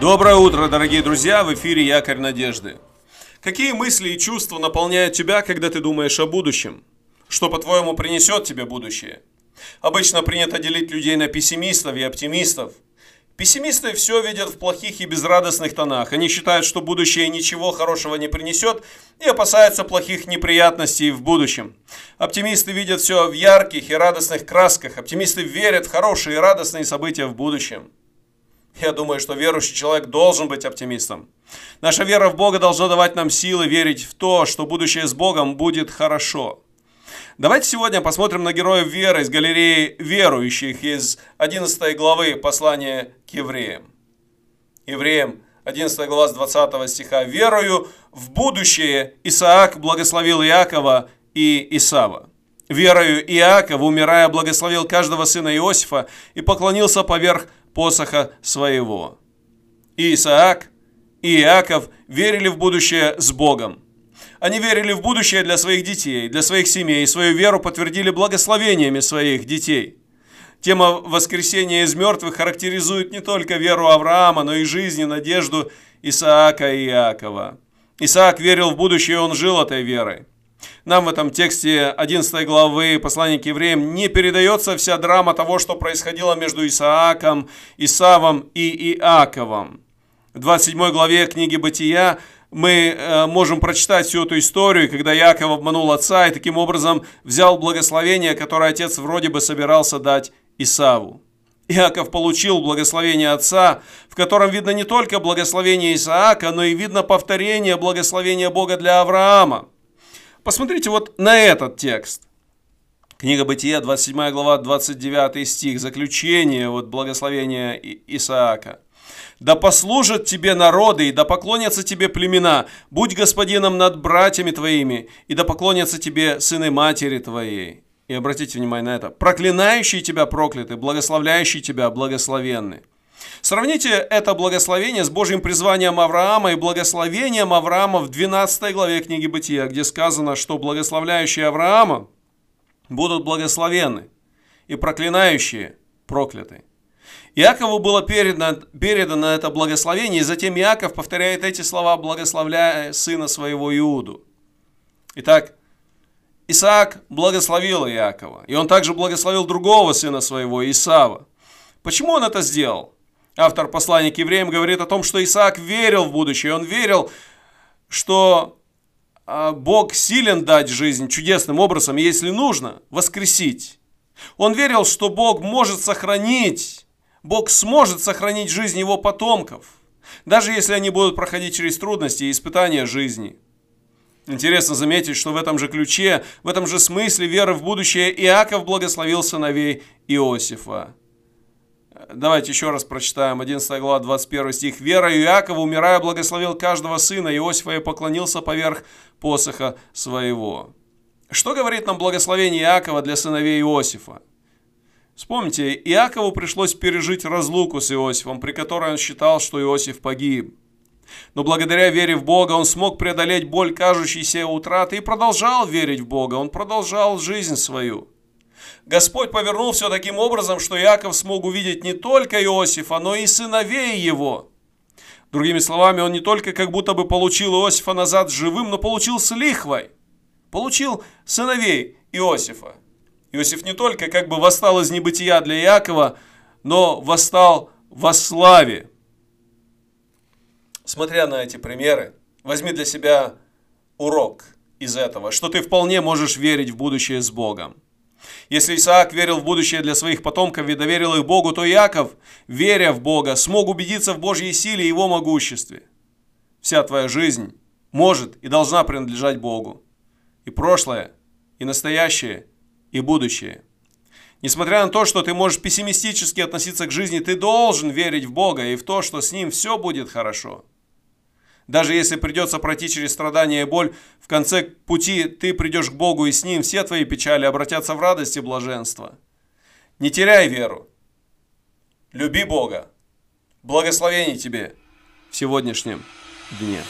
Доброе утро, дорогие друзья! В эфире Якорь Надежды. Какие мысли и чувства наполняют тебя, когда ты думаешь о будущем? Что, по-твоему, принесет тебе будущее? Обычно принято делить людей на пессимистов и оптимистов. Пессимисты все видят в плохих и безрадостных тонах. Они считают, что будущее ничего хорошего не принесет и опасаются плохих неприятностей в будущем. Оптимисты видят все в ярких и радостных красках. Оптимисты верят в хорошие и радостные события в будущем. Я думаю, что верующий человек должен быть оптимистом. Наша вера в Бога должна давать нам силы верить в то, что будущее с Богом будет хорошо. Давайте сегодня посмотрим на героев веры из галереи верующих из 11 главы послания к евреям. Евреям 11 глава с 20 стиха. «Верою в будущее Исаак благословил Иакова и Исава. Верою Иаков, умирая, благословил каждого сына Иосифа и поклонился поверх посоха своего». И Исаак и Иаков верили в будущее с Богом. Они верили в будущее для своих детей, для своих семей, и свою веру подтвердили благословениями своих детей. Тема воскресения из мертвых характеризует не только веру Авраама, но и жизнь и надежду Исаака и Иакова. Исаак верил в будущее, он жил этой верой. Нам в этом тексте 11 главы послания к евреям не передается вся драма того, что происходило между Исааком, Исавом и Иаковом. В 27 главе книги «Бытия» мы э, можем прочитать всю эту историю, когда Яков обманул отца и таким образом взял благословение, которое отец вроде бы собирался дать Исаву. Иаков получил благословение отца, в котором видно не только благословение Исаака, но и видно повторение благословения Бога для Авраама. Посмотрите вот на этот текст. Книга Бытия, 27 глава, 29 стих, заключение вот благословения Исаака. Да послужат тебе народы, и да поклонятся тебе племена. Будь господином над братьями твоими, и да поклонятся тебе сыны матери твоей. И обратите внимание на это. Проклинающие тебя прокляты, благословляющие тебя благословенны. Сравните это благословение с Божьим призванием Авраама и благословением Авраама в 12 главе книги Бытия, где сказано, что благословляющие Авраама будут благословенны и проклинающие прокляты. Иакову было передано, передано это благословение, и затем Иаков повторяет эти слова, благословляя сына своего Иуду. Итак, Исаак благословил Иакова, и он также благословил другого сына своего, Исава. Почему он это сделал? Автор послания к евреям говорит о том, что Исаак верил в будущее, он верил, что а, Бог силен дать жизнь чудесным образом, если нужно, воскресить. Он верил, что Бог может сохранить Бог сможет сохранить жизнь его потомков, даже если они будут проходить через трудности и испытания жизни. Интересно заметить, что в этом же ключе, в этом же смысле веры в будущее Иаков благословил сыновей Иосифа. Давайте еще раз прочитаем 11 глава 21 стих. «Вера Иакова, умирая, благословил каждого сына Иосифа и поклонился поверх посоха своего». Что говорит нам благословение Иакова для сыновей Иосифа? Вспомните, Иакову пришлось пережить разлуку с Иосифом, при которой он считал, что Иосиф погиб. Но благодаря вере в Бога он смог преодолеть боль кажущейся утраты и продолжал верить в Бога, он продолжал жизнь свою. Господь повернул все таким образом, что Иаков смог увидеть не только Иосифа, но и сыновей его. Другими словами, он не только как будто бы получил Иосифа назад живым, но получил с лихвой. Получил сыновей Иосифа. Иосиф не только как бы восстал из небытия для Иакова, но восстал во славе. Смотря на эти примеры, возьми для себя урок из этого, что ты вполне можешь верить в будущее с Богом. Если Исаак верил в будущее для своих потомков и доверил их Богу, то Иаков, веря в Бога, смог убедиться в Божьей силе и Его могуществе. Вся твоя жизнь может и должна принадлежать Богу. И прошлое, и настоящее – и будущее. Несмотря на то, что ты можешь пессимистически относиться к жизни, ты должен верить в Бога и в то, что с Ним все будет хорошо. Даже если придется пройти через страдания и боль, в конце пути ты придешь к Богу и с Ним все твои печали обратятся в радость и блаженство. Не теряй веру. Люби Бога. Благословений тебе в сегодняшнем дне.